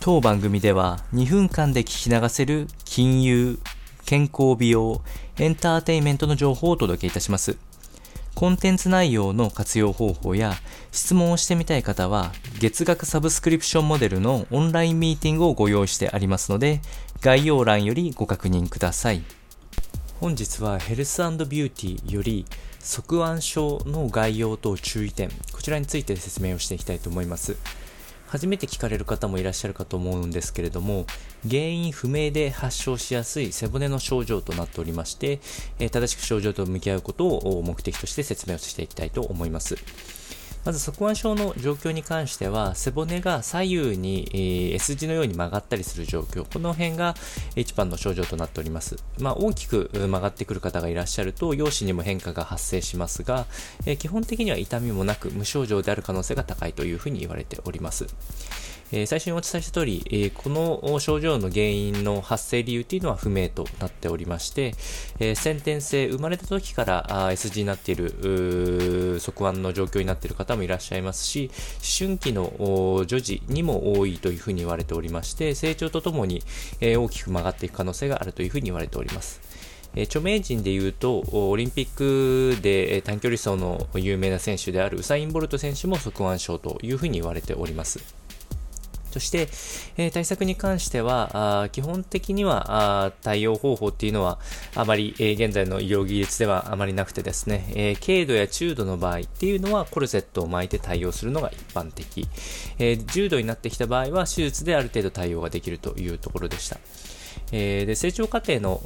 当番組では2分間で聞き流せる金融、健康美容、エンターテインメントの情報をお届けいたします。コンテンツ内容の活用方法や質問をしてみたい方は月額サブスクリプションモデルのオンラインミーティングをご用意してありますので概要欄よりご確認ください。本日はヘルスビューティーより側腕症の概要と注意点、こちらについて説明をしていきたいと思います。初めて聞かれる方もいらっしゃるかと思うんですけれども、原因不明で発症しやすい背骨の症状となっておりまして、え正しく症状と向き合うことを目的として説明をしていきたいと思います。まず側腕症の状況に関しては、背骨が左右に、え、S 字のように曲がったりする状況、この辺が一番の症状となっております。まあ、大きく曲がってくる方がいらっしゃると、容姿にも変化が発生しますが、え、基本的には痛みもなく無症状である可能性が高いというふうに言われております。えー、最初にお伝えした通り、えー、この症状の原因の発生理由というのは不明となっておりまして、えー、先天性、生まれた時からあ S 字になっている側腕の状況になっている方もいらっしゃいますし、思春期の女児にも多いというふうに言われておりまして、成長とともに、えー、大きく曲がっていく可能性があるというふうに言われております。え著名人で言うと、オリンピックで短距離走の有名な選手であるウサイン・ボルト選手も側腕症というふうに言われております。そして、えー、対策に関しては、あ基本的にはあ対応方法っていうのはあまり、えー、現在の医療技術ではあまりなくてですね、えー、軽度や中度の場合っていうのはコルセットを巻いて対応するのが一般的、え、重度になってきた場合は手術である程度対応ができるというところでした。えー、で成長過程の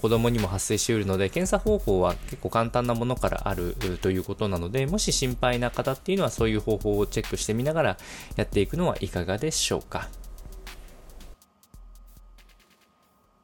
子供にも発生しうるので、検査方法は結構簡単なものからあるということなので、もし心配な方っていうのはそういう方法をチェックしてみながらやっていくのはいかがでしょうか。